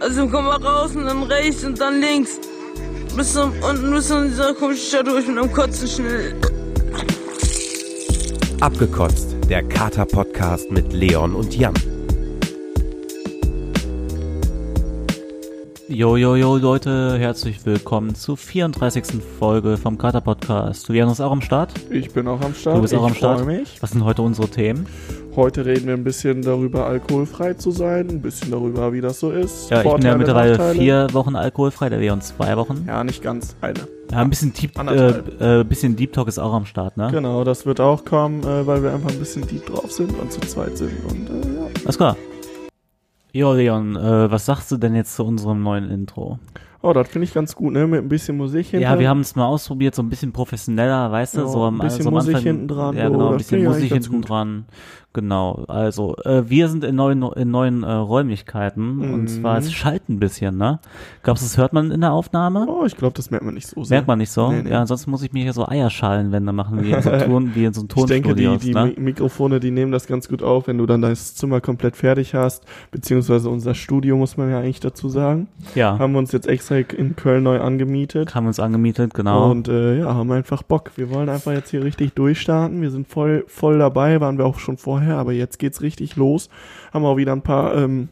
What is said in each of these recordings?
Also komm mal raus und dann rechts und dann links. Bis zum, unten bis zu dieser komischen Stadt durch mit einem Kotzen schnell. Abgekotzt, der Kater-Podcast mit Leon und Jan. Jo, jo, jo, Leute, herzlich willkommen zur 34. Folge vom Kater Podcast. Leon ist auch am Start. Ich bin auch am Start. Du bist auch ich am Start. mich. Was sind heute unsere Themen? Heute reden wir ein bisschen darüber, alkoholfrei zu sein, ein bisschen darüber, wie das so ist. Ja, ich bin ja Vorteile, mittlerweile vier Wochen alkoholfrei, der Leon zwei Wochen. Ja, nicht ganz eine. Ja, ein bisschen Deep, äh, äh, bisschen Deep Talk ist auch am Start, ne? Genau, das wird auch kommen, äh, weil wir einfach ein bisschen deep drauf sind und zu zweit sind. Und äh, ja. Alles klar. Jo, Leon, äh, was sagst du denn jetzt zu unserem neuen Intro? Oh, das finde ich ganz gut, ne? Mit ein bisschen Musik hinter. Ja, wir haben es mal ausprobiert, so ein bisschen professioneller, weißt du, Ja, so am, ein bisschen so am Musik Anfang. hinten dran, Ja, genau, ein das bisschen Musik hinten gut. dran. Genau, also äh, wir sind in neuen in neuen äh, Räumlichkeiten und Mhm. zwar es schallt ein bisschen, ne? Glaubst du, das hört man in der Aufnahme? Oh, ich glaube, das merkt man nicht so sehr. Merkt man nicht so? Nee, nee. Ja, ansonsten muss ich mir hier so Eierschalenwände machen, wie in so, Ton, wie in so einem Ich denke, die, die ne? Mi- Mikrofone, die nehmen das ganz gut auf, wenn du dann das Zimmer komplett fertig hast, beziehungsweise unser Studio, muss man ja eigentlich dazu sagen. Ja, Haben wir uns jetzt extra in Köln neu angemietet. haben uns angemietet, genau. Und äh, ja, haben einfach Bock. Wir wollen einfach jetzt hier richtig durchstarten. Wir sind voll, voll dabei, waren wir auch schon vorher, aber jetzt geht's richtig los. Haben auch wieder ein paar, ähm,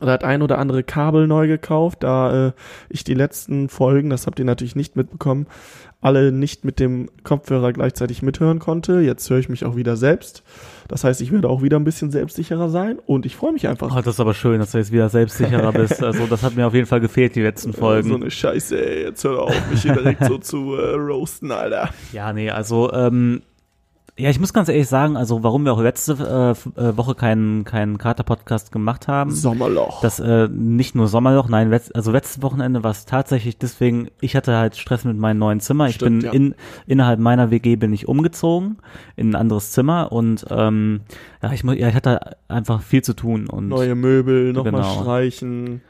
oder hat ein oder andere Kabel neu gekauft, da äh, ich die letzten Folgen, das habt ihr natürlich nicht mitbekommen, alle nicht mit dem Kopfhörer gleichzeitig mithören konnte. Jetzt höre ich mich auch wieder selbst. Das heißt, ich werde auch wieder ein bisschen selbstsicherer sein und ich freue mich einfach. Oh, das ist aber schön, dass du jetzt wieder selbstsicherer bist. Also das hat mir auf jeden Fall gefehlt, die letzten Folgen. So eine Scheiße, ey. Jetzt hör auf, mich hier direkt so zu äh, roasten, Alter. Ja, nee, also ähm, ja, ich muss ganz ehrlich sagen, also warum wir auch letzte äh, äh, Woche keinen keinen Kater-Podcast gemacht haben, Sommerloch. das äh, nicht nur Sommerloch, nein, letzt, also letztes Wochenende war es tatsächlich deswegen, ich hatte halt Stress mit meinem neuen Zimmer. Ich Stimmt, bin ja. in innerhalb meiner WG bin ich umgezogen in ein anderes Zimmer und ähm, ja, ich, ja, ich hatte einfach viel zu tun und neue Möbel, nochmal Genau. streichen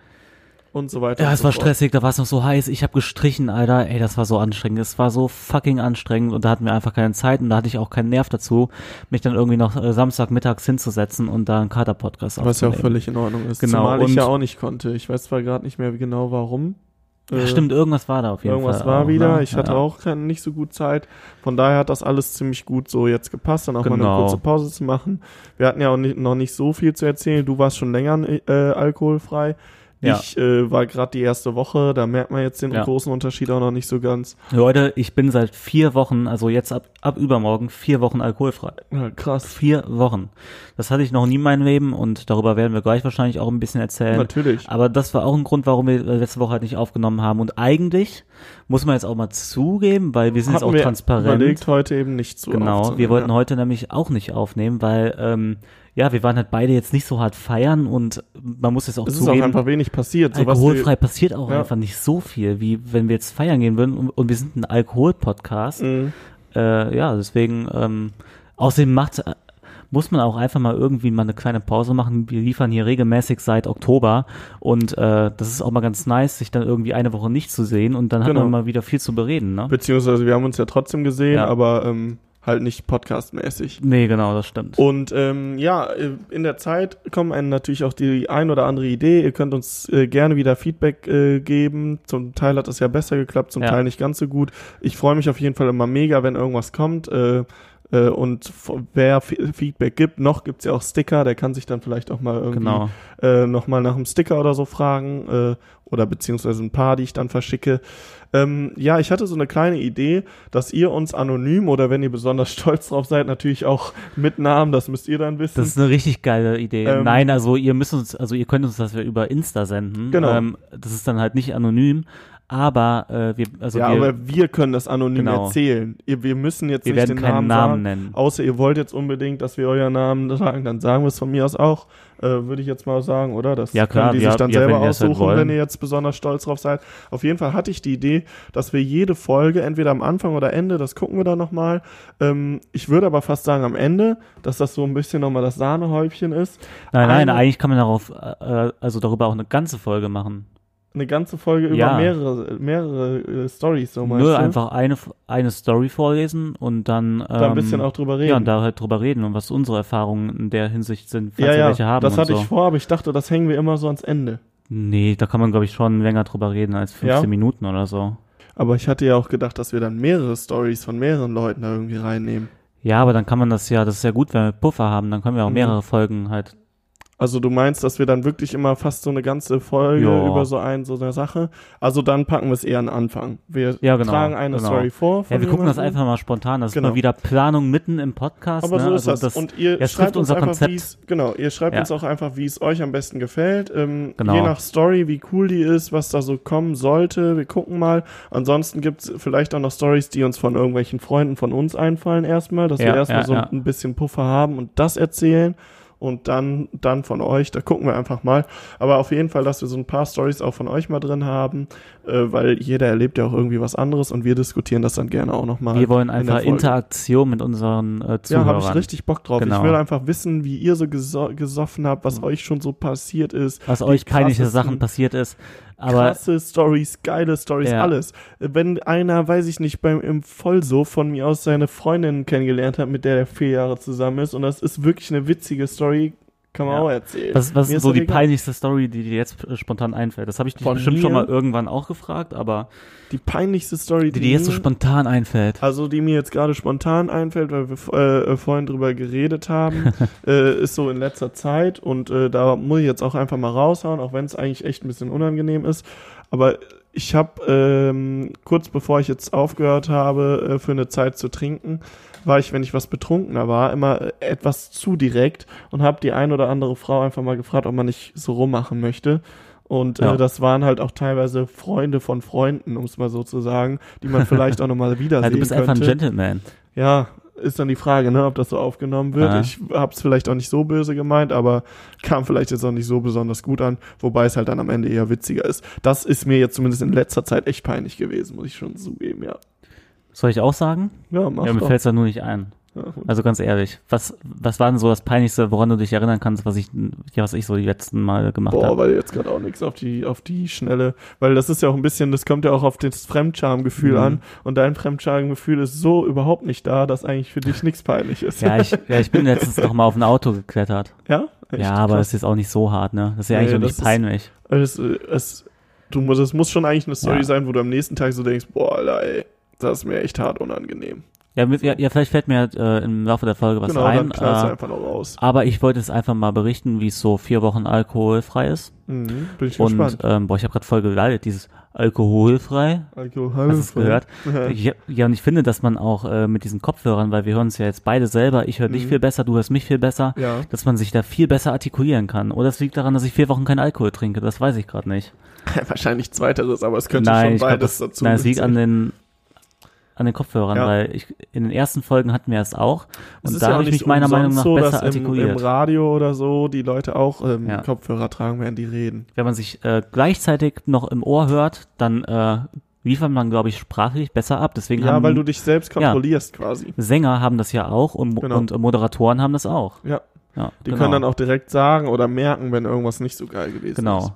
und so weiter. Ja, es so war fort. stressig, da war es noch so heiß. Ich habe gestrichen, Alter. Ey, das war so anstrengend. Es war so fucking anstrengend und da hatten wir einfach keine Zeit und da hatte ich auch keinen Nerv dazu, mich dann irgendwie noch äh, Samstagmittags hinzusetzen und da einen Kater-Podcast Was ja auch völlig in Ordnung ist. Genau, Zumal ich und- ja auch nicht konnte. Ich weiß zwar gerade nicht mehr genau warum. Ja, Äh, stimmt, irgendwas war da auf jeden Irgendwas Fall. war auch, wieder. ne? Ich hatte ja. auch keine, nicht so gut Zeit. Von daher hat das alles ziemlich gut so jetzt gepasst, dann auch mal Genau. eine kurze Pause zu machen. Wir hatten ja auch nicht, noch nicht so viel zu erzählen. Du warst schon länger äh, alkoholfrei. Ja. Ich äh, war gerade die erste Woche, da merkt man jetzt den Ja. großen Unterschied auch noch nicht so ganz. Leute, ich bin seit vier Wochen, also jetzt ab, ab übermorgen, vier Wochen alkoholfrei. Ja, krass. Vier Wochen. Das hatte ich noch nie in meinem Leben und darüber werden wir gleich wahrscheinlich auch ein bisschen erzählen. Natürlich. Aber das war auch ein Grund, warum wir letzte Woche halt nicht aufgenommen haben. Und eigentlich muss man jetzt auch mal zugeben, weil wir sind jetzt Hatten auch wir transparent. überlegt, heute eben nicht zu genau, wir wollten ja. heute nämlich auch nicht aufnehmen, weil ähm, ja, wir waren halt beide jetzt nicht so hart feiern und man muss jetzt auch Es ist auch zugeben, einfach wenig passiert. Alkoholfrei passiert auch Ja. einfach nicht so viel, wie wenn wir jetzt feiern gehen würden und, und wir sind ein Alkohol-Podcast. Mhm. Äh, ja, deswegen, ähm, außerdem macht, äh, muss man auch einfach mal irgendwie mal eine kleine Pause machen. Wir liefern hier regelmäßig seit Oktober und äh, das ist auch mal ganz nice, sich dann irgendwie eine Woche nicht zu sehen und dann hat Genau. man mal wieder viel zu bereden, ne? Beziehungsweise wir haben uns ja trotzdem gesehen, Ja. aber ähm, halt nicht podcastmäßig. Nee, genau, das stimmt. Und ähm, ja, äh, in der Zeit kommen einem natürlich auch die ein oder andere Idee. Ihr könnt uns äh, gerne wieder Feedback äh, geben. Zum Teil hat es ja besser geklappt, zum Ja. Teil nicht ganz so gut. Ich freue mich auf jeden Fall immer mega, wenn irgendwas kommt. Äh, äh, und wer F Feedback gibt, noch gibt's ja auch Sticker, der kann sich dann vielleicht auch mal irgendwie Genau. äh, nochmal nach einem Sticker oder so fragen äh, oder beziehungsweise ein paar, die ich dann verschicke. Ähm, ja, ich hatte so eine kleine Idee, dass ihr uns anonym oder wenn ihr besonders stolz drauf seid, natürlich auch mit Namen, das müsst ihr dann wissen. Das ist eine richtig geile Idee. Ähm, Nein, also ihr müsst uns, also ihr könnt uns das ja über Insta senden. Genau. Ähm, das ist dann halt nicht anonym, aber äh, wir, also ja, wir, aber wir können das anonym Genau. erzählen. Ihr, wir müssen jetzt wir nicht werden den keinen Namen, Namen sagen. nennen. Außer ihr wollt jetzt unbedingt, dass wir euren Namen sagen, dann sagen wir es von mir aus auch. Äh, Würde ich jetzt mal sagen, oder? Das Ja, klar, können die ja, sich dann ja, selber wenn halt aussuchen, wollen. wenn ihr jetzt besonders stolz drauf seid. Auf jeden Fall hatte ich die Idee, dass wir jede Folge, entweder am Anfang oder Ende, das gucken wir dann nochmal. Ähm, ich würde aber fast sagen am Ende, dass das so ein bisschen nochmal das Sahnehäubchen ist. Nein, nein, eine- eigentlich kann man darauf, äh, also darüber auch eine ganze Folge machen. Eine ganze Folge über Ja. mehrere, mehrere äh, Stories, so meinst Nur du? einfach eine, eine Story vorlesen und dann, ähm, da ein bisschen auch drüber reden. ja, und da halt drüber reden und was unsere Erfahrungen in der Hinsicht sind, falls ja, wir ja, welche haben das hatte so. ich vor, aber ich dachte, das hängen wir immer so ans Ende. Nee, da kann man, glaube ich, schon länger drüber reden als 15 Ja? Minuten oder so. Aber ich hatte ja auch gedacht, dass wir dann mehrere Stories von mehreren Leuten da irgendwie reinnehmen. Ja, aber dann kann man das ja, das ist ja gut, wenn wir Puffer haben, dann können wir auch Mhm. mehrere Folgen halt. Also du meinst, dass wir dann wirklich immer fast so eine ganze Folge Ja. über so ein, so eine Sache. Also dann packen wir es eher an Anfang. Wir Ja, genau, tragen eine genau. Story vor. Ja, wir gucken das einfach mal spontan. Das Genau. ist mal wieder Planung mitten im Podcast. Aber ne? so ist also das. Und ihr es schreibt uns einfach, Konzept. wie's, genau, ihr schreibt uns auch einfach, wie es euch am besten gefällt. Ähm, Genau. Je nach Story, wie cool die ist, was da so kommen sollte. Wir gucken mal. Ansonsten gibt's vielleicht auch noch Stories, die uns von irgendwelchen Freunden von uns einfallen erstmal, dass wir erstmal so ein bisschen Puffer haben und das erzählen. Und dann, dann von euch, da gucken wir einfach mal. Aber auf jeden Fall, dass wir so ein paar Stories auch von euch mal drin haben, äh, weil jeder erlebt ja auch irgendwie was anderes und wir diskutieren das dann gerne auch nochmal. wir wollen in einfach Folge. Interaktion mit unseren äh, Ja, Zuhörern. habe ich richtig Bock drauf. Genau. Ich will einfach wissen, wie ihr so geso gesoffen habt, was euch schon so passiert ist. was euch peinliche Sachen passiert ist. Aber Krasse Stories, geile Stories, Ja. alles. Wenn einer, weiß ich nicht, beim im Vollso von mir aus seine Freundin kennengelernt hat, mit der er vier Jahre zusammen ist, und das ist wirklich eine witzige Story, kann man Ja. auch erzählen. was, was ist so die egal. peinlichste Story, die dir jetzt äh, spontan einfällt? Das habe ich dich Von bestimmt schon mal irgendwann auch gefragt, aber Die peinlichste Story, die dir jetzt so spontan einfällt. Also die mir jetzt gerade spontan einfällt, weil wir äh, äh, vorhin drüber geredet haben, äh, ist so in letzter Zeit und äh, da muss ich jetzt auch einfach mal raushauen, auch wenn es eigentlich echt ein bisschen unangenehm ist. Aber ich habe ähm, kurz bevor ich jetzt aufgehört habe, äh, für eine Zeit zu trinken, war ich, wenn ich was betrunkener war, immer äh, etwas zu direkt und habe die ein oder andere Frau einfach mal gefragt, ob man nicht so rummachen möchte. Und Ja. äh, das waren halt auch teilweise Freunde von Freunden, um es mal so zu sagen, die man vielleicht auch nochmal wiedersehen Ja, du bist könnte. einfach ein Gentleman. Ja, ist dann die Frage, ne, ob das so aufgenommen wird. Ja. Ich hab's vielleicht auch nicht so böse gemeint, aber kam vielleicht jetzt auch nicht so besonders gut an, wobei es halt dann am Ende eher witziger ist. Das ist mir jetzt zumindest in letzter Zeit echt peinlich gewesen, muss ich schon zugeben, ja. Soll ich auch sagen? Ja, mach ja, mir doch. fällt's da nur nicht ein. Ja. Also ganz ehrlich, was, was war denn so das Peinlichste, woran du dich erinnern kannst, was ich, ja, was ich so die letzten Mal gemacht Boah, habe? weil jetzt gerade auch nichts auf die, auf die Schnelle, weil das ist ja auch ein bisschen, das kommt ja auch auf das Fremdschamgefühl Mhm. an und dein Fremdschamgefühl ist so überhaupt nicht da, dass eigentlich für dich nichts peinlich ist. Ja, ich, ja, ich bin letztens noch mal auf ein Auto geklettert. ja? Echt? ja, aber Krass. das ist jetzt auch nicht so hart, ne? Das ist ja Nee, eigentlich auch das nicht ist- peinlich. Es, es, du es muss schon eigentlich eine Story Ja. sein, wo du am nächsten Tag so denkst, boah, Alter, ey, das ist mir echt hart unangenehm. Ja, mit, ja, ja, vielleicht fällt mir äh, im Laufe der Folge was genau, ein. dann Äh, einfach noch raus. aber ich wollte es einfach mal berichten, wie es so vier Wochen alkoholfrei ist. Mhm, bin ich Und gespannt. ähm, boah, ich habe gerade voll geleitet, dieses alkoholfrei. Alkohol. Hast es gehört? Ja, ja, und ich finde, dass man auch äh, mit diesen Kopfhörern, weil wir hören uns ja jetzt beide selber, ich höre dich Mhm. viel besser, du hörst mich viel besser, Ja. dass man sich da viel besser artikulieren kann. Oder es liegt daran, dass ich vier Wochen keinen Alkohol trinke, das weiß ich gerade nicht. Wahrscheinlich zweiteres, aber es könnte nein, schon ich glaub, beides das, dazu nein, es liegt an den an den Kopfhörern, Ja. weil ich in den ersten Folgen hatten wir es auch und da ja habe ich mich meiner Meinung nach so, besser dass im, im artikuliert. Radio oder so die Leute auch ähm, Ja. Kopfhörer tragen, während die reden. Wenn man sich äh, gleichzeitig noch im Ohr hört, dann äh, liefert man, glaube ich, sprachlich besser ab. Deswegen Ja, haben weil du dich selbst kontrollierst quasi. Sänger haben das ja auch und, Genau. und Moderatoren haben das auch. Ja. Die genau. können dann auch direkt sagen oder merken, wenn irgendwas nicht so geil gewesen ist. Genau.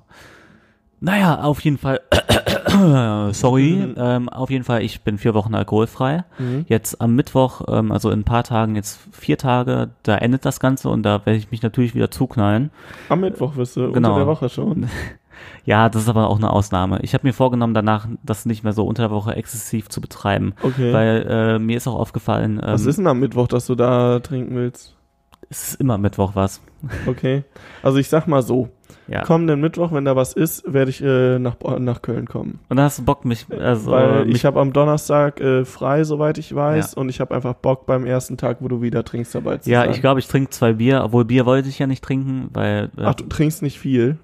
Naja, auf jeden Fall, sorry, Mhm. ähm, auf jeden Fall, ich bin vier Wochen alkoholfrei. Mhm. Jetzt am Mittwoch, ähm, also in ein paar Tagen, jetzt vier Tage, da endet das Ganze und da werde ich mich natürlich wieder zuknallen. Am Mittwoch wirst du Genau. unter der Woche schon. Ja, das ist aber auch eine Ausnahme. Ich habe mir vorgenommen, danach das nicht mehr so unter der Woche exzessiv zu betreiben, Okay. weil äh, mir ist auch aufgefallen, ähm, Was ist denn am Mittwoch, dass du da trinken willst? es ist immer Mittwoch was. Okay. Also ich sag mal so, Ja. kommenden Mittwoch, wenn da was ist, werde ich äh, nach, nach Köln kommen. Und dann hast du Bock, mich, also Weil mich, ich habe am Donnerstag äh, frei, soweit ich weiß, Ja. und ich habe einfach Bock beim ersten Tag, wo du wieder trinkst, dabei zu ja, sein. ich glaube, ich trinke zwei Bier, obwohl Bier wollte ich ja nicht trinken, weil äh, Ach, du trinkst nicht viel.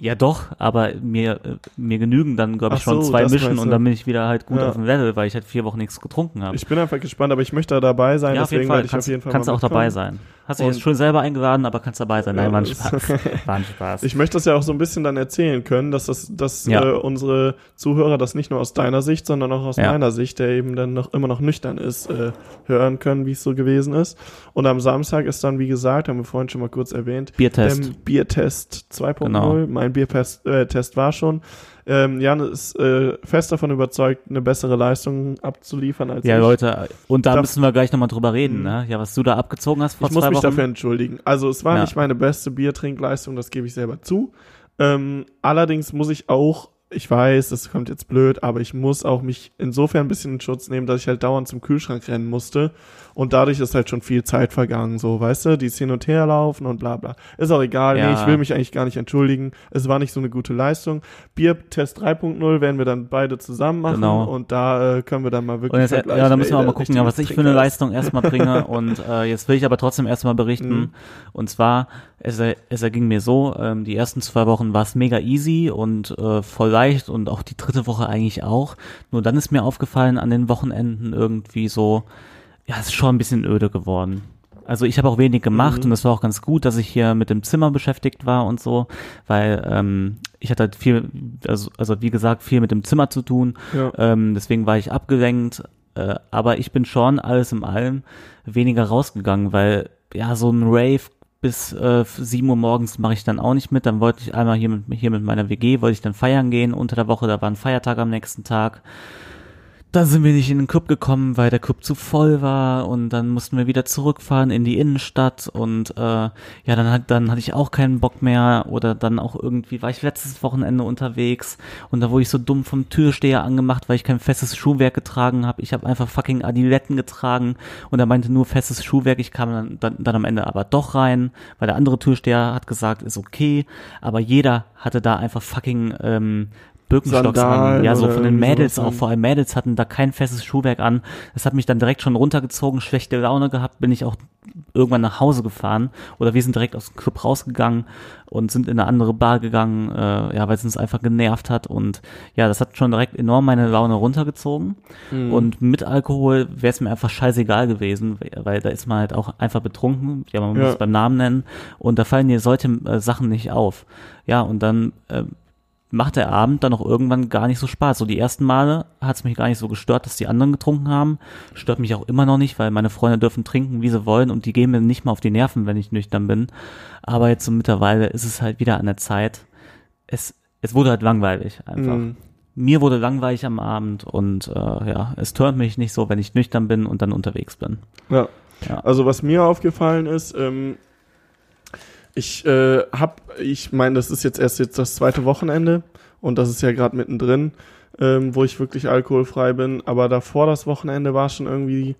Ja, doch, aber mir, äh, mir genügen dann, glaube ich, Ach schon so, zwei Mischen und du. dann bin ich wieder halt gut Ja. auf dem Level, weil ich halt vier Wochen nichts getrunken habe. Ich bin einfach gespannt, aber ich möchte da dabei sein, Ja, deswegen werde ich Kannst, auf jeden Fall kannst mal auch dabei sein. Hast dich jetzt schon selber eingeladen, aber kannst dabei sein. Nein, Ja, war ein Spaß. War ein Spaß. Ich möchte das ja auch so ein bisschen dann erzählen können, dass das, dass Ja. äh, unsere Zuhörer das nicht nur aus deiner Sicht, sondern auch aus meiner Sicht, der eben dann noch immer noch nüchtern ist, äh, hören können, wie es so gewesen ist. Und am Samstag ist dann, wie gesagt, haben wir vorhin schon mal kurz erwähnt, Biertest. Biertest 2.0. Genau. Mein Biertest äh, war schon. Ähm, Jan ist äh, fest davon überzeugt, eine bessere Leistung abzuliefern als ja, ich. Leute, und da Darf- müssen wir gleich nochmal drüber reden, Mhm. ne? Ja, was du da abgezogen hast vor ich muss zwei mich Wochen. dafür entschuldigen. Also es war Ja. nicht meine beste Biertrinkleistung, das gebe ich selber zu. Ähm, allerdings muss ich auch, ich weiß, das kommt jetzt blöd, aber ich muss auch mich insofern ein bisschen in Schutz nehmen, dass ich halt dauernd zum Kühlschrank rennen musste. Und dadurch ist halt schon viel Zeit vergangen, so, weißt du, die hin und her laufen und bla bla. Ist auch egal, Ja. nee, ich will mich eigentlich gar nicht entschuldigen. Es war nicht so eine gute Leistung. Biertest 3.0 werden wir dann beide zusammen machen Genau. und da äh, können wir dann mal wirklich jetzt, vergleichen, ja, da müssen wir auch mal der gucken, ja, was ich für eine. Leistung erstmal bringe. Und äh, jetzt will ich aber trotzdem erstmal berichten. Mhm. Und zwar, es, es erging mir so, ähm, die ersten zwei Wochen war es mega easy und äh, voll leicht und auch die dritte Woche eigentlich auch. Nur dann ist mir aufgefallen, an den Wochenenden irgendwie so, ja, es ist schon ein bisschen öde geworden. Also ich habe auch wenig gemacht Mhm. und es war auch ganz gut, dass ich hier mit dem Zimmer beschäftigt war und so, weil ähm, ich hatte halt viel, also, also wie gesagt, viel mit dem Zimmer zu tun. Ja. Ähm, deswegen war ich abgelenkt. Äh, aber ich bin schon alles in allem weniger rausgegangen, weil ja so ein Rave bis äh, 7 Uhr morgens mache ich dann auch nicht mit. Dann wollte ich einmal hier mit, hier mit meiner WG, wollte ich dann feiern gehen unter der Woche, da war ein Feiertag am nächsten Tag. Dann sind wir nicht in den Club gekommen, weil der Club zu voll war und dann mussten wir wieder zurückfahren in die Innenstadt und äh, ja, dann hat dann hatte ich auch keinen Bock mehr oder dann auch irgendwie war ich letztes Wochenende unterwegs und da wurde ich so dumm vom Türsteher angemacht, weil ich kein festes Schuhwerk getragen habe. Ich habe einfach fucking Adiletten getragen und er meinte nur festes Schuhwerk. Ich kam dann, dann, dann am Ende aber doch rein, weil der andere Türsteher hat gesagt, ist okay, aber jeder hatte da einfach fucking ähm, Birkenstocks an. Sandalen Ja, so von den Mädels auch. an. Vor allem Mädels hatten da kein festes Schuhwerk an. Das hat mich dann direkt schon runtergezogen, schlechte Laune gehabt, bin ich auch irgendwann nach Hause gefahren oder wir sind direkt aus dem Club rausgegangen und sind in eine andere Bar gegangen, äh, ja, weil es uns einfach genervt hat und ja, das hat schon direkt enorm meine Laune runtergezogen Mhm. und mit Alkohol wäre es mir einfach scheißegal gewesen, weil da ist man halt auch einfach betrunken, ja, man muss Ja. es beim Namen nennen und da fallen dir solche äh, Sachen nicht auf. Ja, und dann äh, macht der Abend dann auch irgendwann gar nicht so Spaß. So die ersten Male hat es mich gar nicht so gestört, dass die anderen getrunken haben. Stört mich auch immer noch nicht, weil meine Freunde dürfen trinken, wie sie wollen und die gehen mir nicht mal auf die Nerven, wenn ich nüchtern bin. Aber jetzt so mittlerweile ist es halt wieder an der Zeit. Es, es wurde halt langweilig einfach. Mhm. Mir wurde langweilig am Abend und äh, ja, es turnt mich nicht so, wenn ich nüchtern bin und dann unterwegs bin. Ja. Ja. Also was mir aufgefallen ist, ähm, ich äh, hab, ich meine, das ist jetzt erst jetzt das zweite Wochenende und das ist ja gerade mittendrin, ähm, wo ich wirklich alkoholfrei bin. Aber davor das Wochenende war schon irgendwie,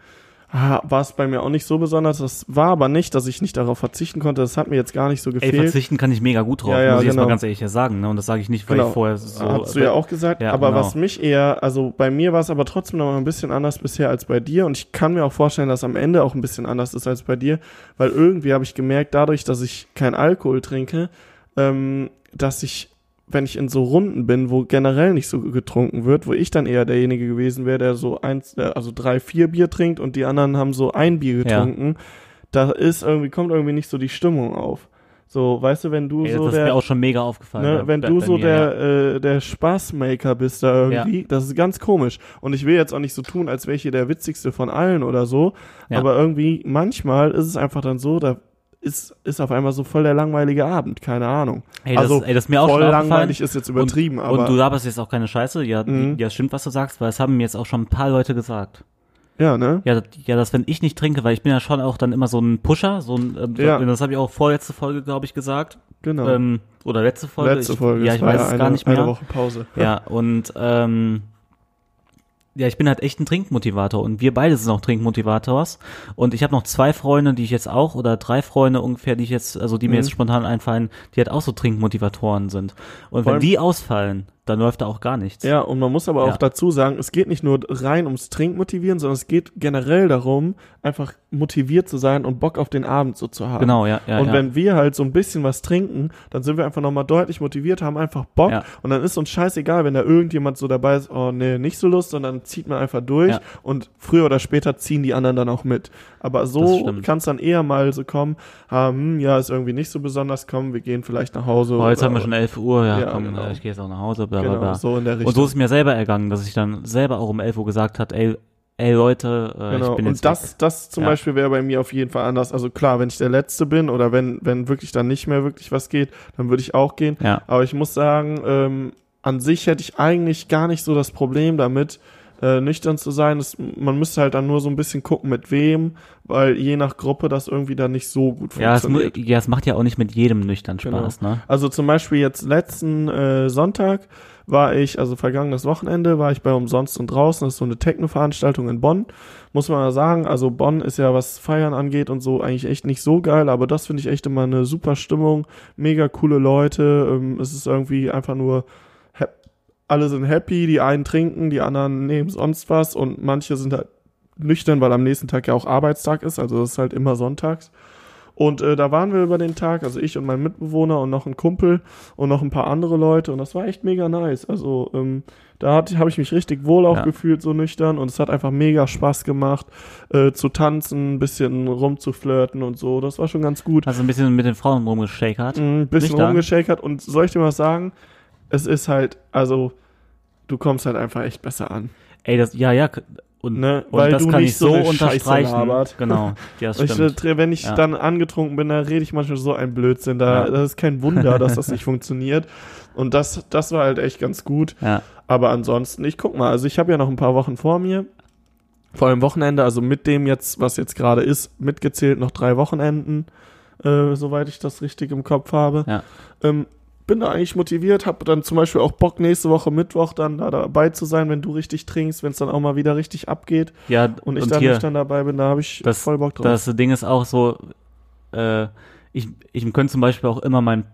war es bei mir auch nicht so besonders. Das war aber nicht, dass ich nicht darauf verzichten konnte. Das hat mir jetzt gar nicht so Ey, gefehlt. verzichten kann ich mega gut drauf, Ja, ja, muss ich jetzt mal genau. ganz ehrlich sagen. Ne? Und das sage ich nicht, weil Genau. ich vorher so... Hast du ja auch gesagt, Ja, aber genau. was mich eher, also bei mir war es aber trotzdem noch mal ein bisschen anders bisher als bei dir und ich kann mir auch vorstellen, dass am Ende auch ein bisschen anders ist als bei dir, weil irgendwie habe ich gemerkt, dadurch, dass ich kein Alkohol trinke, ähm, dass ich, wenn ich in so Runden bin, wo generell nicht so getrunken wird, wo ich dann eher derjenige gewesen wäre, der so eins, äh, also drei, vier Bier trinkt und die anderen haben so ein Bier getrunken, da ist irgendwie, kommt irgendwie nicht so die Stimmung auf. So, weißt du, wenn du Ey, so das ist der, mir auch schon mega aufgefallen. Ne, bei- wenn bei- du bei so mir, der, ja. äh, der Spaßmaker bist da irgendwie, das ist ganz komisch. Und ich will jetzt auch nicht so tun, als wäre ich hier der witzigste von allen oder so. Ja. Aber irgendwie, manchmal ist es einfach dann so, da ist, ist auf einmal so voll der langweilige Abend, keine Ahnung. Ey, das, also ey, das ist mir auch voll langweilig ist jetzt übertrieben, und, aber Und du laberst jetzt auch keine Scheiße. Ja, Mhm. ja, stimmt, was du sagst, weil es haben mir jetzt auch schon ein paar Leute gesagt. ja, ne? Ja, das, ja, dass wenn ich nicht trinke, weil ich bin ja schon auch dann immer so ein Pusher, so ein, ähm, Ja. das habe ich auch vorletzte Folge, glaube ich, gesagt. Genau. Ähm, oder letzte Folge. Letzte ich, Folge. Ja, es ich weiß es eine, gar nicht mehr. Eine Woche Pause. Ja, und ähm, ja, ich bin halt echt ein Trinkmotivator und wir beide sind auch Trinkmotivators und ich habe noch zwei Freunde, die ich jetzt auch oder drei Freunde ungefähr, die ich jetzt, also die mir Mhm. jetzt spontan einfallen, die halt auch so Trinkmotivatoren sind. Und Vor wenn die ausfallen, dann läuft da auch gar nichts. Ja, und man muss aber Ja. auch dazu sagen, es geht nicht nur rein ums Trinkmotivieren, sondern es geht generell darum, einfach motiviert zu sein und Bock auf den Abend so zu haben. Genau, ja, ja. und ja. wenn wir halt so ein bisschen was trinken, dann sind wir einfach nochmal deutlich motiviert, haben einfach Bock. Und dann ist uns scheißegal, wenn da irgendjemand so dabei ist, oh nee, nicht so Lust, sondern zieht man einfach durch. Und früher oder später ziehen die anderen dann auch mit. Aber Das so kann es dann eher mal so kommen, ah, hm, ja, ist irgendwie nicht so besonders, komm, wir gehen vielleicht nach Hause. Oh, jetzt oder- haben wir schon 11 Uhr, ja, Ja, komm, genau. äh, ich gehe jetzt auch nach Hause, bla bla Genau, bla. so in der Richtung. Und so ist es mir selber ergangen, dass ich dann selber auch um 11 Uhr gesagt hat, ey, ey Leute, äh, Genau, ich bin und jetzt das, weg. das zum Ja. Beispiel wäre bei mir auf jeden Fall anders. Also klar, wenn ich der Letzte bin oder wenn, wenn wirklich dann nicht mehr wirklich was geht, dann würde ich auch gehen. Ja, Aber ich muss sagen, ähm, an sich hätte ich eigentlich gar nicht so das Problem damit, äh, nüchtern zu sein. Das, man müsste halt dann nur so ein bisschen gucken, mit wem, weil je nach Gruppe das irgendwie dann nicht so gut Ja es, funktioniert. ja, es macht ja auch nicht mit jedem nüchtern Genau. Spaß, ne? Also zum Beispiel jetzt letzten äh, Sonntag war ich, also vergangenes Wochenende, war ich bei Umsonst und draußen. Das ist so eine Techno-Veranstaltung in Bonn. Muss man mal sagen, also Bonn ist ja, was Feiern angeht und so, eigentlich echt nicht so geil, aber das finde ich echt immer eine super Stimmung. Mega coole Leute. Ähm, es ist irgendwie einfach nur, alle sind happy, die einen trinken, die anderen nehmen sonst was und manche sind halt nüchtern, weil am nächsten Tag ja auch Arbeitstag ist, also das ist halt immer sonntags. Und äh, da waren wir über den Tag, also ich und mein Mitbewohner und noch ein Kumpel und noch ein paar andere Leute und das war echt mega nice. Also ähm, da habe ich mich richtig wohl auch Ja. gefühlt, so nüchtern und es hat einfach mega Spaß gemacht, äh, zu tanzen, ein bisschen rumzuflirten und so. Das war schon ganz gut. Hast du ein bisschen mit den Frauen rumgeschakert? Ein bisschen rumgeschakert und soll ich dir was sagen? Es ist halt, also du kommst halt einfach echt besser an. Ey, das, ja, ja, und, Ne? und Weil das du kann nicht ich so so unterstreichen. labert. Genau, ja, das Ich, stimmt. äh, wenn ich Ja. dann angetrunken bin, dann rede ich manchmal so ein Blödsinn. Da, Ja. Das ist kein Wunder, dass das nicht funktioniert. Und das, das war halt echt ganz gut. Ja, Aber ansonsten, ich guck mal, also ich habe ja noch ein paar Wochen vor mir. Vor allem Wochenende, also mit dem jetzt, was jetzt gerade ist, mitgezählt noch drei Wochenenden, äh, soweit ich das richtig im Kopf habe. Ja. Ähm, bin da eigentlich motiviert, habe dann zum Beispiel auch Bock, nächste Woche Mittwoch dann da dabei zu sein, wenn du richtig trinkst, wenn es dann auch mal wieder richtig abgeht ja und ich dann hier, nicht dann dabei bin, da habe ich das- voll Bock drauf. das Ding ist auch so, äh, ich, ich könnte zum Beispiel auch immer mein,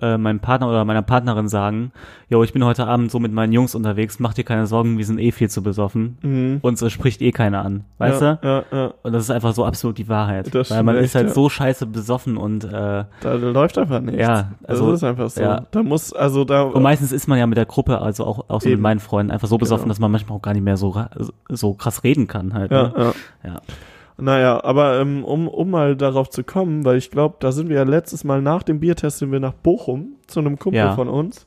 äh, meinem Partner oder meiner Partnerin sagen, jo, ich bin heute Abend so mit meinen Jungs unterwegs, mach dir keine Sorgen, wir sind eh viel zu besoffen. Mhm. Uns spricht eh keiner an, weißt ja, du? Ja, ja. Und das ist einfach so absolut die Wahrheit. Das Weil man echt, ist halt ja. so scheiße besoffen und, äh, Da läuft einfach nichts. Ja, also, das ist einfach so. ja. Da muss, also da. und meistens ist man ja mit der Gruppe, also auch, auch so mit Eben. meinen Freunden, einfach so besoffen, Genau. dass man manchmal auch gar nicht mehr so, so krass reden kann halt. ja, Ne? ja. Ja. Naja, aber ähm, um, um mal darauf zu kommen, weil ich glaube, da sind wir ja letztes Mal nach dem Biertest sind wir nach Bochum zu einem Kumpel Ja. von uns.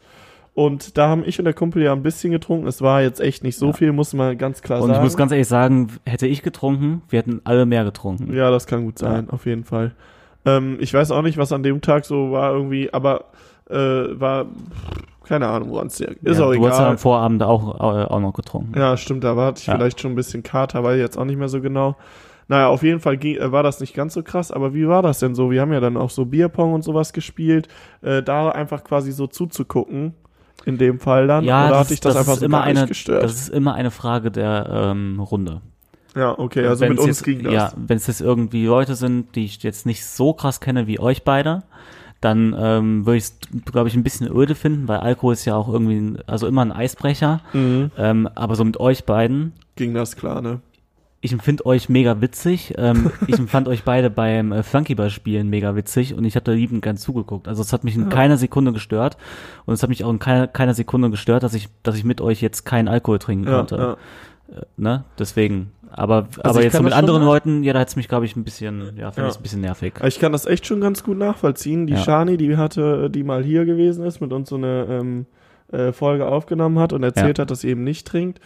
Und da haben ich und der Kumpel ja ein bisschen getrunken. Es war jetzt echt nicht so Ja. viel, muss man ganz klar Und sagen. ich muss ganz ehrlich sagen, hätte ich getrunken, wir hätten alle mehr getrunken. ja, das kann gut sein, auf jeden Fall. Ähm, ich weiß auch nicht, was an dem Tag so war irgendwie, aber äh, war keine Ahnung, woran es ist Ja, auch du hast ja egal. am Vorabend auch, äh, auch noch getrunken. Ja, stimmt, da war ich Ja. vielleicht schon ein bisschen Kater, weil jetzt auch nicht mehr so genau. Naja, auf jeden Fall äh, war das nicht ganz so krass, aber wie war das denn so? Wir haben ja dann auch so Bierpong und sowas gespielt, äh, da einfach quasi so zuzugucken, in dem Fall dann. Ja, Oder das, hat dich das, das einfach ist so immer eine, gestört? das ist immer eine Frage der ähm, Runde. ja, okay, also Wenn's mit uns jetzt, ging das. Ja, wenn es jetzt irgendwie Leute sind, die ich jetzt nicht so krass kenne wie euch beide, dann ähm, würde ich es, glaube ich, ein bisschen öde finden, weil Alkohol ist ja auch irgendwie, ein, also immer ein Eisbrecher. Mhm. Ähm, aber so mit euch beiden, Ging das klar, ne? Ich empfinde euch mega witzig. Ähm, ich empfand euch beide beim äh, Flunkyball-Spielen mega witzig und ich habe da liebend gern zugeguckt. Also es hat mich in keiner Sekunde gestört und es hat mich auch in keiner, keiner Sekunde gestört, dass ich, dass ich mit euch jetzt keinen Alkohol trinken Ja, konnte. ja. Ne? Deswegen. Aber, aber Also ich jetzt so mit schon anderen nach- Leuten, ja, da hat's mich, glaube ich, ein bisschen, ja, finde Ja. ich ein bisschen nervig. Ich kann das echt schon ganz gut nachvollziehen. Die Ja. Shani, die hatte, die mal hier gewesen ist, mit uns so eine ähm, äh, Folge aufgenommen hat und erzählt Ja. hat, dass sie eben nicht trinkt.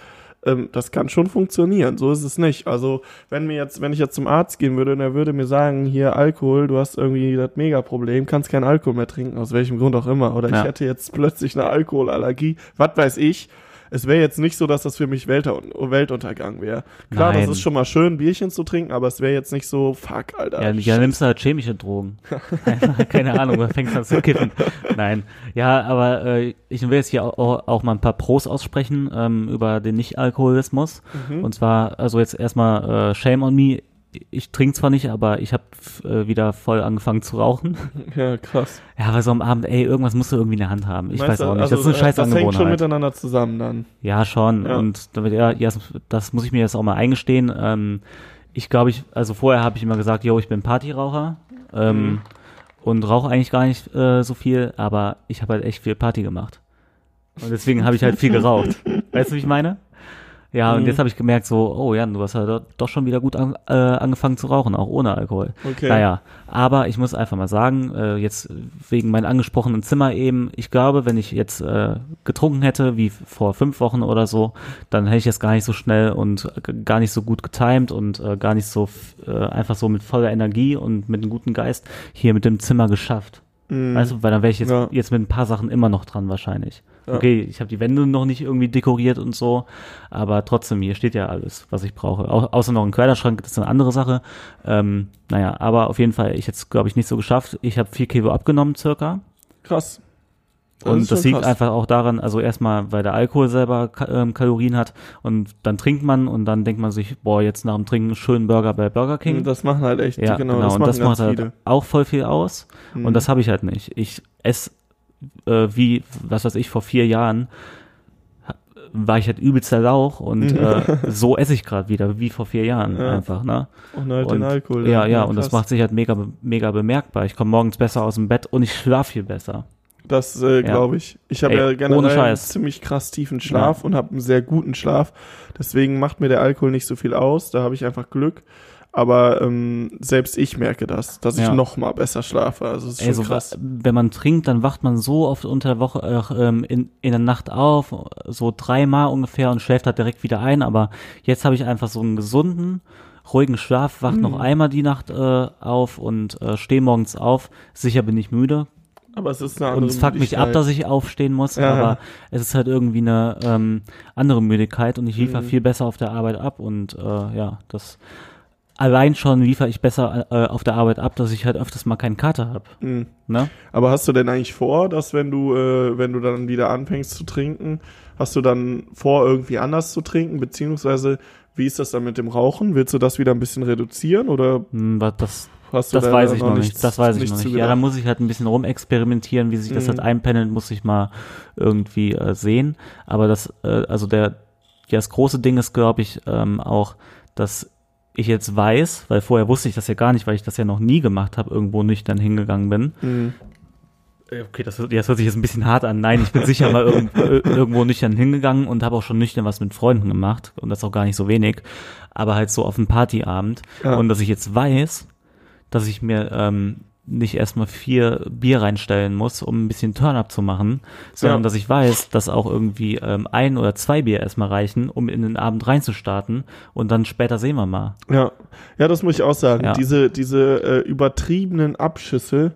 Ähm, das kann schon funktionieren. So ist es nicht. Also wenn mir jetzt, wenn ich jetzt zum Arzt gehen würde und er würde mir sagen, hier Alkohol, du hast irgendwie das Mega-Problem, kannst keinen Alkohol mehr trinken, aus welchem Grund auch immer, oder Ja. ich hätte jetzt plötzlich eine Alkoholallergie, was weiß ich. Es wäre jetzt nicht so, dass das für mich Welter Weltuntergang wäre. Klar, das Nein. ist schon mal schön, Bierchen zu trinken, aber es wäre jetzt nicht so, fuck, Alter. Ja, ja, nimmst du halt chemische Drogen. Keine Ahnung, man fängt an zu kiffen. Nein. Ja, aber äh, ich will jetzt hier auch, auch mal ein paar Pros aussprechen ähm, über den Nicht-Alkoholismus. Mhm. Und zwar, also jetzt erstmal äh, Shame on me. Ich trinke zwar nicht, aber ich habe äh, wieder voll angefangen zu rauchen. Ja, krass. Ja, aber so am Abend, ey, irgendwas musst du irgendwie in der Hand haben. Ich Meinst weiß auch nicht. also, das ist eine scheiß Das hängt schon miteinander zusammen dann. Ja, schon. Ja. Und damit, ja, das muss ich mir jetzt auch mal eingestehen. Ähm, ich glaube, ich, also vorher habe ich immer gesagt, yo, ich bin Partyraucher. Ähm, Mhm. Und rauche eigentlich gar nicht äh, so viel, aber ich habe halt echt viel Party gemacht. Und deswegen habe ich halt viel geraucht. Weißt du, wie ich meine? Ja, und Mhm. jetzt habe ich gemerkt, so, oh Jan, du hast ja doch- doch schon wieder gut an, äh, angefangen zu rauchen, auch ohne Alkohol. Okay. Naja, aber ich muss einfach mal sagen, äh, jetzt wegen meinem angesprochenen Zimmer eben, ich glaube, wenn ich jetzt äh, getrunken hätte, wie vor fünf Wochen oder so, dann hätte ich es gar nicht so schnell und gar nicht so gut getimed und äh, gar nicht so äh, einfach so mit voller Energie und mit einem guten Geist hier mit dem Zimmer geschafft. Mhm. Weißt du, weil dann wäre ich jetzt, Ja. jetzt mit ein paar Sachen immer noch dran wahrscheinlich. Ja. Okay, ich habe die Wände noch nicht irgendwie dekoriert und so, aber trotzdem, hier steht ja alles, was ich brauche. Au außer noch ein Kleiderschrank, das ist eine andere Sache. Ähm, naja, aber auf jeden Fall, ich jetzt glaube ich nicht so geschafft. Ich habe vier Kilo abgenommen circa. Krass. und ist das liegt krass. einfach auch daran, also erstmal, weil der Alkohol selber ähm, Kalorien hat und dann trinkt man und dann denkt man sich, boah, jetzt nach dem Trinken schönen Burger bei Burger King. Das machen halt echt, ja, genau, genau, das und das macht halt viele. auch voll viel aus. Mhm. Und das habe ich halt nicht. Ich esse äh, wie, was weiß ich, vor vier Jahren war ich halt übelster Lauch und äh, so esse ich gerade wieder, wie vor vier Jahren Ja. einfach, ne? Und halt und, den Alkohol. Ja, ja, und das macht sich halt mega, mega bemerkbar. Ich komme morgens besser aus dem Bett und ich schlafe viel besser. Das äh, glaube ich. Ich habe ja generell einen ziemlich krass tiefen Schlaf und habe einen sehr guten Schlaf. Deswegen macht mir der Alkohol nicht so viel aus. Da habe ich einfach Glück. Aber ähm, selbst ich merke das, dass ich Ja. noch mal besser schlafe. Also es ist schon Also, krass. wenn man trinkt, dann wacht man so oft unter der Woche äh, ähm, in, in der Nacht auf, so dreimal ungefähr und schläft halt direkt wieder ein. Aber jetzt habe ich einfach so einen gesunden, ruhigen Schlaf, wacht Mhm. noch einmal die Nacht äh, auf und äh, stehe morgens auf. Sicher bin ich müde, Aber es ist eine und andere es fuckt mich ab, dass ich aufstehen muss, Ja. aber es ist halt irgendwie eine ähm, andere Müdigkeit und ich liefere Mhm. viel besser auf der Arbeit ab und äh, ja, das allein schon liefere ich besser äh, auf der Arbeit ab, dass ich halt öfters mal keinen Kater habe. Mhm. Ne? Aber hast du denn eigentlich vor, dass wenn du, äh, wenn du dann wieder anfängst zu trinken, hast du dann vor, irgendwie anders zu trinken? Beziehungsweise, wie ist das dann mit dem Rauchen? Willst du das wieder ein bisschen reduzieren oder Hm, was das hast du Das da weiß ich noch nichts- nicht. Das weiß ich noch nicht. Ja, da muss ich halt ein bisschen rumexperimentieren, wie sich das Mhm. halt einpendelt, muss ich mal irgendwie äh, sehen. Aber das, äh, also der, ja, das große Ding ist, glaube ich, ähm, auch, dass ich jetzt weiß, weil vorher wusste ich das ja gar nicht, weil ich das ja noch nie gemacht habe, irgendwo nüchtern hingegangen bin. Mhm. Äh, Okay, das, das hört sich jetzt ein bisschen hart an. Nein, ich bin sicher mal irgend, äh, irgendwo nüchtern hingegangen und habe auch schon nüchtern was mit Freunden gemacht und das auch gar nicht so wenig, aber halt so auf einem Partyabend Ja. und dass ich jetzt weiß, dass ich mir ähm, nicht erstmal vier Bier reinstellen muss, um ein bisschen Turn-up zu machen, sondern Ja. dass ich weiß, dass auch irgendwie ähm, ein oder zwei Bier erstmal reichen, um in den Abend reinzustarten und dann später sehen wir mal. Ja, ja, das muss ich auch sagen. Ja. Diese, diese äh, übertriebenen Abschüsse,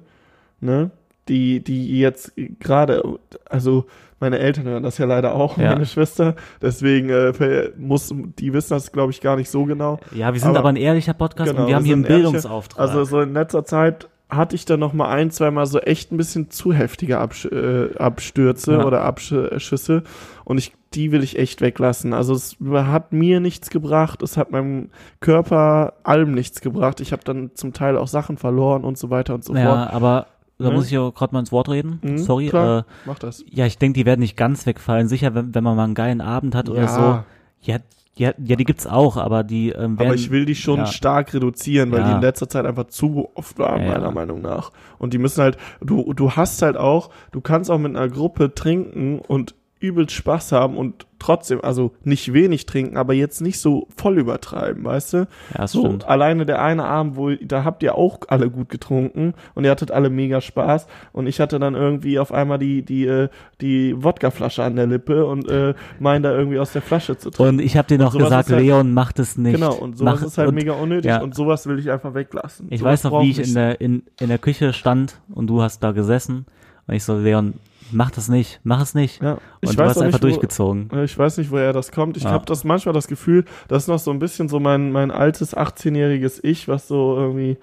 ne, die, die jetzt gerade, also meine Eltern hören das ja leider auch, Ja. meine Schwester, deswegen äh, muss, die wissen das, glaube ich, gar nicht so genau. Ja, wir sind Aber- aber, ein ehrlicher Podcast Genau, und wir haben wir hier einen Bildungsauftrag. Also so in letzter Zeit hatte ich dann noch mal ein, zweimal so echt ein bisschen zu heftige Absch äh, Abstürze Ja. oder Abschüsse und ich die will ich echt weglassen. Also es hat mir nichts gebracht, es hat meinem Körper allem nichts gebracht. Ich habe dann zum Teil auch Sachen verloren und so weiter und so ja, fort. aber da Ne? muss ich auch gerade mal ins Wort reden. Mhm, Sorry. klar. Äh, Mach das. ja, ich denke, die werden nicht ganz wegfallen. Sicher, wenn, wenn man mal einen geilen Abend hat oder so. Ja, ja, ja, die gibt's auch, aber die ähm, werden. aber ich will die schon ja. stark reduzieren, weil Ja. die in letzter Zeit einfach zu oft waren, meiner Meinung nach. Und die müssen halt, du, du hast halt auch, du kannst auch mit einer Gruppe trinken und übelst Spaß haben und trotzdem, also nicht wenig trinken, aber jetzt nicht so voll übertreiben, weißt du? ja, So, stimmt. alleine der eine Abend, wo, da habt ihr auch alle gut getrunken und ihr hattet alle mega Spaß und ich hatte dann irgendwie auf einmal die, die, äh, die Wodkaflasche an der Lippe und äh, mein da irgendwie aus der Flasche zu trinken. Und ich habe dir noch gesagt, halt- Leon, mach das nicht. Genau, und sowas Mach- ist halt und mega unnötig ja. und sowas will ich einfach weglassen. Ich sowas weiß noch, wie ich in der, in, in der Küche stand und du hast da gesessen und ich so, Leon, mach das nicht, mach es nicht. ja, Und ich du weiß hast einfach nicht, wo, durchgezogen. ich weiß nicht, woher das kommt. Ich Ja. habe das manchmal das Gefühl, das ist noch so ein bisschen so mein, mein altes 18-jähriges Ich, was so irgendwie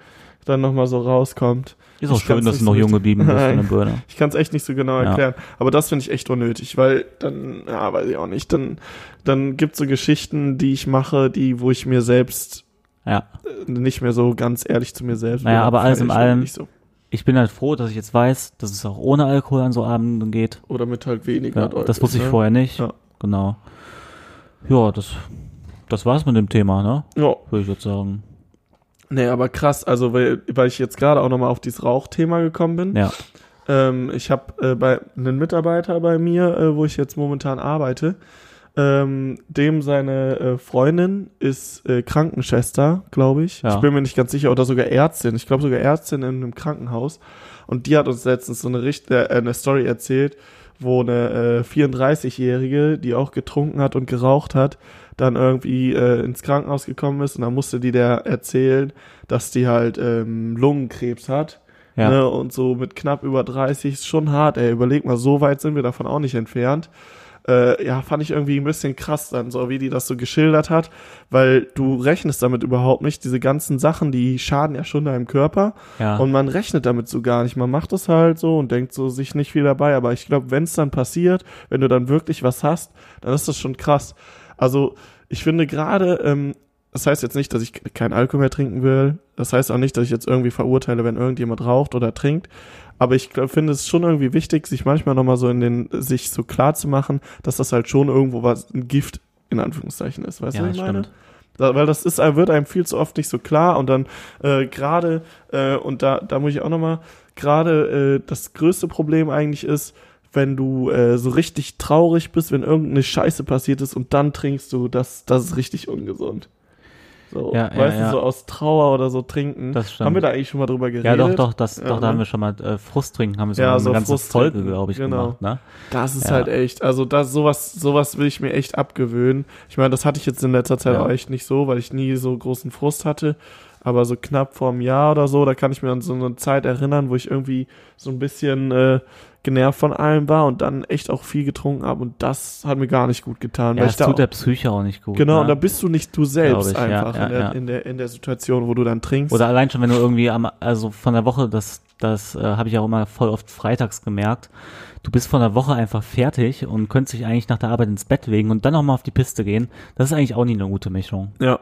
dann nochmal so rauskommt. Ist auch Ich schön, dass du noch so jung geblieben bist von der. Birne. Ich kann es echt nicht so genau Ja. erklären. Aber das finde ich echt unnötig, weil dann, ja, weiß ich auch nicht, dann, dann gibt's so Geschichten, die ich mache, die, wo ich mir selbst Ja. äh, nicht mehr so ganz ehrlich zu mir selbst Naja, bin. aber alles in allem- so. Ich bin halt froh, dass ich jetzt weiß, dass es auch ohne Alkohol an so Abenden geht. Oder mit halt weniger. Ja, deutlich, das wusste ich ne? vorher nicht. Ja. Genau. Ja, das, das war's mit dem Thema, ne? Ja, Würde ich jetzt sagen. nee, aber krass, also weil, weil ich jetzt gerade auch nochmal auf dieses Rauchthema gekommen bin. Ja. Ähm, ich habe äh, bei einen Mitarbeiter bei mir, äh, wo ich jetzt momentan arbeite, ähm, dem seine äh, Freundin ist äh, Krankenschwester, glaube ich. Ja. Ich bin mir nicht ganz sicher, oder sogar Ärztin. Ich glaube sogar Ärztin in einem Krankenhaus. Und die hat uns letztens so eine, Richt äh, eine Story erzählt, wo eine äh, 34-Jährige, die auch getrunken hat und geraucht hat, dann irgendwie äh, ins Krankenhaus gekommen ist und dann musste die der erzählen, dass die halt ähm, Lungenkrebs hat. Ja. Ne, und so mit knapp über 30 ist schon hart, ey. Überleg mal, so weit sind wir davon auch nicht entfernt. Äh, ja, fand ich irgendwie ein bisschen krass dann, so wie die das so geschildert hat, weil du rechnest damit überhaupt nicht. Diese ganzen Sachen, die schaden ja schon deinem Körper. Ja. Und man rechnet damit so gar nicht. Man macht das halt so und denkt so sich nicht viel dabei. Aber ich glaube, wenn es dann passiert, wenn du dann wirklich was hast, dann ist das schon krass. Also ich finde gerade, ähm, das heißt jetzt nicht, dass ich kein Alkohol mehr trinken will. Das heißt auch nicht, dass ich jetzt irgendwie verurteile, wenn irgendjemand raucht oder trinkt. Aber ich finde es schon irgendwie wichtig, sich manchmal nochmal so in den, sich so klar zu machen, dass das halt schon irgendwo was, ein Gift in Anführungszeichen ist. Weißt du, ja, was ich meine? stimmt. Da, weil das ist, wird einem viel zu oft nicht so klar und dann äh, gerade, äh, und da, da muss ich auch nochmal, gerade äh, das größte Problem eigentlich ist, wenn du äh, so richtig traurig bist, wenn irgendeine Scheiße passiert ist und dann trinkst du, das, das ist richtig ungesund. So, Ja, weißt ja. du, so aus Trauer oder so trinken. Das stimmt. Haben wir da eigentlich schon mal drüber geredet? Ja, doch, doch, das, doch, da ne? haben wir schon mal äh, Frust trinken, haben wir so Ja, eine so ganze Frust Folge, glaube ich, genau. gemacht, ne? Das ist halt echt, also das, sowas, sowas will ich mir echt abgewöhnen. Ich meine, das hatte ich jetzt in letzter Zeit auch echt nicht so, weil ich nie so großen Frust hatte. Aber so knapp vor einem Jahr oder so, da kann ich mir an so eine Zeit erinnern, wo ich irgendwie so ein bisschen äh, genervt von allem war und dann echt auch viel getrunken habe und das hat mir gar nicht gut getan. Ja, weil das da tut der Psyche auch nicht gut. genau, ne? und da bist du nicht du selbst ich, ja, einfach ja, in, der, ja. in, der, in der Situation, wo du dann trinkst. Oder allein schon, wenn du irgendwie am, also von der Woche, das, das äh, habe ich auch immer voll oft freitags gemerkt. Du bist von der Woche einfach fertig und könntest dich eigentlich nach der Arbeit ins Bett legen und dann auch mal auf die Piste gehen. Das ist eigentlich auch nie eine gute Mischung, ja,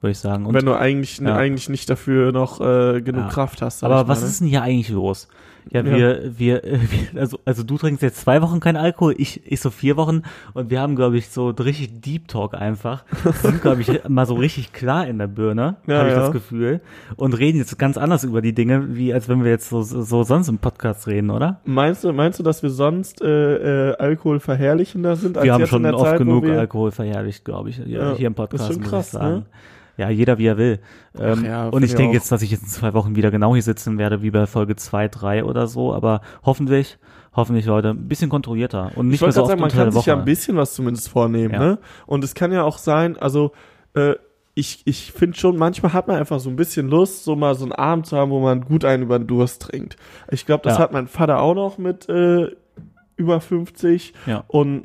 würde ich sagen. Und, wenn du eigentlich, ja. eigentlich nicht dafür noch äh, genug Ja. Kraft hast. aber was ne? ist denn hier eigentlich los? Ja, Ja. wir, wir, äh, wir also, also du trinkst jetzt zwei Wochen keinen Alkohol, ich, ich so vier Wochen und wir haben, glaube ich, so richtig Deep Talk einfach. Sind, glaube ich, mal so richtig klar in der Birne, Ja, habe ich ja. das Gefühl. Und reden jetzt ganz anders über die Dinge, wie als wenn wir jetzt so, so, so sonst im Podcast reden, oder? Meinst du, meinst du, dass wir sonst äh, äh, Alkohol verherrlichender sind als wir haben jetzt schon in der oft Zeit, genug wir, Alkohol verherrlicht, glaube ich, hier, Ja, hier im ist Podcast, schon muss krass, ich sagen. ne? Ja, jeder wie er will. Ähm, ja, und ich denke auch. jetzt, dass ich jetzt in zwei Wochen wieder genau hier sitzen werde, wie bei Folge zwei, drei oder so, aber hoffentlich, hoffentlich, Leute, ein bisschen kontrollierter und nicht Ich mehr so oft sagen, man kann sich ja ein bisschen was zumindest vornehmen, Ja. ne? Und es kann ja auch sein, also äh, ich, ich finde schon, manchmal hat man einfach so ein bisschen Lust, so mal so einen Abend zu haben, wo man gut einen über den Durst trinkt. Ich glaube, das Ja. hat mein Vater auch noch mit äh, über 50 Ja. und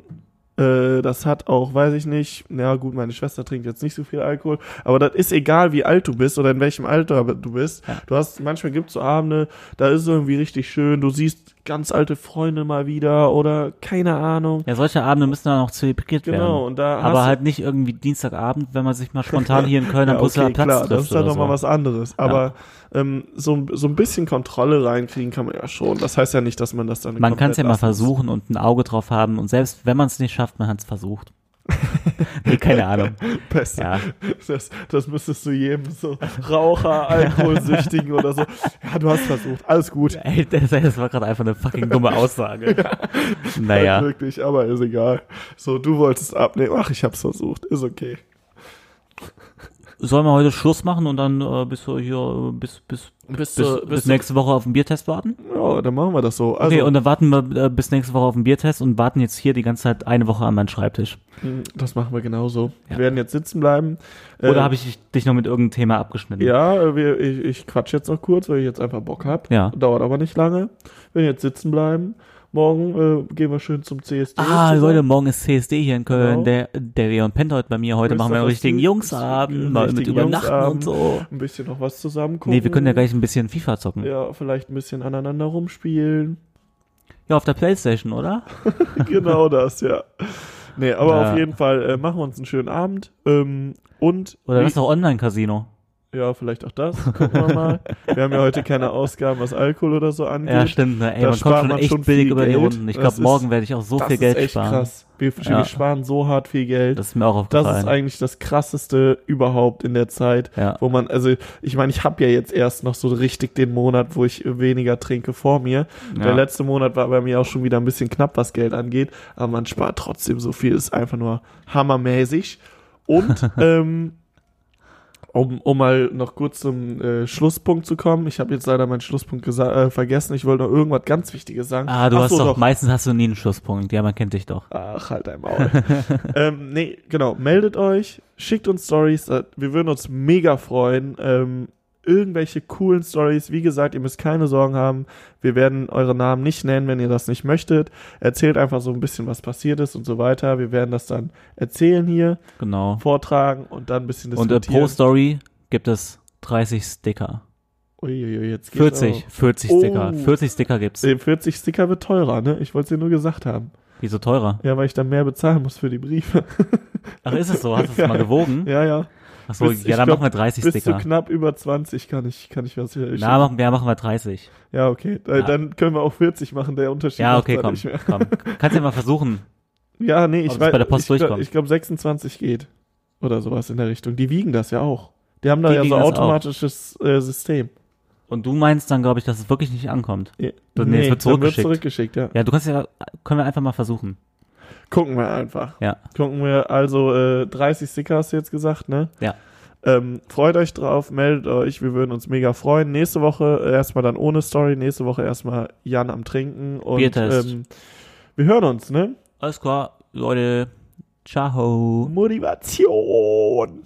äh, das hat auch, weiß ich nicht, na gut, meine Schwester trinkt jetzt nicht so viel Alkohol, aber das ist egal, wie alt du bist oder in welchem Alter du bist. Ja. Du hast, manchmal gibt's so Abende, da ist es irgendwie richtig schön, du siehst ganz alte Freunde mal wieder oder keine Ahnung. Ja, solche Abende müssen dann auch zelebriert Genau, werden. und da Aber halt nicht irgendwie Dienstagabend, wenn man sich mal spontan hier in Köln am ja, Brüsseler okay, Platz klar, trifft das ist dann nochmal so. was anderes. Aber ähm, so, so ein bisschen Kontrolle reinkriegen kann man ja schon. Das heißt ja nicht, dass man das dann Man kann es ja mal muss. versuchen und ein Auge drauf haben und selbst wenn man es nicht schafft, man hat es versucht. nee, keine Ahnung. Besser. Ja. Das, das müsstest du jedem so Raucher, Alkoholsüchtigen oder so. Ja, du hast versucht. Alles gut. Ey, das, das war gerade einfach eine fucking dumme Aussage. Halt Naja. wirklich, aber ist egal. So, du wolltest abnehmen. Ach, ich hab's versucht. Ist okay. Sollen wir heute Schluss machen und dann äh, bist du hier äh, bis, bis, Bis, bis, bis, bis nächste Woche auf den Biertest warten? Ja, dann machen wir das so. Also, okay, und dann warten wir äh, bis nächste Woche auf den Biertest und warten jetzt hier die ganze Zeit eine Woche an meinen Schreibtisch. mh, das machen wir genauso. Ja. Wir werden jetzt sitzen bleiben. Oder Äh, habe ich dich noch mit irgendeinem Thema abgeschnitten? Ja, äh, wir, ich, ich quatsch jetzt noch kurz, weil ich jetzt einfach Bock hab. Ja. Dauert aber nicht lange. Wir werden jetzt sitzen bleiben. Morgen äh, gehen wir schön zum CSD. Ah, zusammen. Leute, morgen ist CSD hier in Köln. Genau. Der, der Leon pennt heute bei mir. Heute machen wir einen richtigen. Jungsabend, mal mit Übernachten Jungsabend. und so. Ein bisschen noch was zusammen gucken. Nee, wir können ja gleich ein bisschen FIFA zocken. Ja, Ja, vielleicht ein bisschen aneinander rumspielen. auf der Playstation, oder? genau das, ja. Nee, aber Ja. auf jeden Fall äh, machen wir uns einen schönen Abend. Ähm, und Oder das ist doch Online-Casino. Ja, vielleicht auch das. Gucken wir mal. Wir haben ja heute keine Ausgaben, was Alkohol oder so angeht. Ja, stimmt. Ne? Ey, Da man spart kommt schon man echt billig viel über die. Runden. Ich Das glaube, morgen werde ich auch so das viel Geld echt sparen. krass. Wir, Ja. wir sparen so hart viel Geld. Das ist mir auch Das aufgefallen. ist eigentlich das krasseste überhaupt in der Zeit, Ja. wo man, also ich meine, ich habe ja jetzt erst noch so richtig den Monat, wo ich weniger trinke vor mir. Der Ja. letzte Monat war bei mir auch schon wieder ein bisschen knapp, was Geld angeht, aber man spart trotzdem so viel, ist einfach nur hammermäßig. Und ähm, um, um mal noch kurz zum äh, Schlusspunkt zu kommen, ich habe jetzt leider meinen Schlusspunkt äh, vergessen, ich wollte noch irgendwas ganz Wichtiges sagen. Ah, du Ach hast so, doch, meistens hast du nie einen Schlusspunkt. Ja, man kennt dich doch. Ach, halt dein Maul. ähm, nee, genau. Meldet euch, schickt uns Stories. äh, Wir würden uns mega freuen. Ähm, irgendwelche coolen Stories. Wie gesagt, ihr müsst keine Sorgen haben. Wir werden eure Namen nicht nennen, wenn ihr das nicht möchtet. Erzählt einfach so ein bisschen, was passiert ist und so weiter. Wir werden das dann erzählen hier, Genau. vortragen und dann ein bisschen Und äh, diskutieren. pro Story gibt es 30 Sticker. Uiuiui, jetzt geht's 40, auch. 40 Oh. Sticker. 40 Sticker gibt's. Äh, 40 Sticker wird teurer, ne? Ich wollte es dir nur gesagt haben. Wieso teurer? Ja, weil ich dann mehr bezahlen muss für die Briefe. Ach, ist es so? Hast du es mal gewogen? ja, ja. Ach so, Bis- ja, dann glaub, machen wir 30 Bis zu Sticker. knapp über 20 kann ich, kann ich was hier. Ich, Na, machen, ja, machen wir 30. ja, okay. Ja. Dann können wir auch 40 machen, der Unterschied. Ja, okay, komm, komm. Kannst ja mal versuchen. Ja, nee, ich weiß. bei der Post ich glaub- durchkommt. Ich glaube, 26 geht. Oder sowas in der Richtung. Die wiegen das ja auch. Die haben da Die ja so automatisches äh, System. Und du meinst dann, glaube ich, dass es wirklich nicht ankommt. Ja, Das- nee, es wird dann wird zurückgeschickt. zurückgeschickt, ja. Ja, du kannst ja, können wir einfach mal versuchen. Gucken wir einfach. Ja. Gucken wir, also äh, 30 Sticker hast du jetzt gesagt, ne? Ja. Ähm, freut euch drauf, meldet euch, wir würden uns mega freuen. Nächste Woche äh, erstmal dann ohne Story, nächste Woche erstmal Jan am Trinken und Biertest. ähm, wir hören uns, ne? Alles klar, Leute. Ciao. Motivation.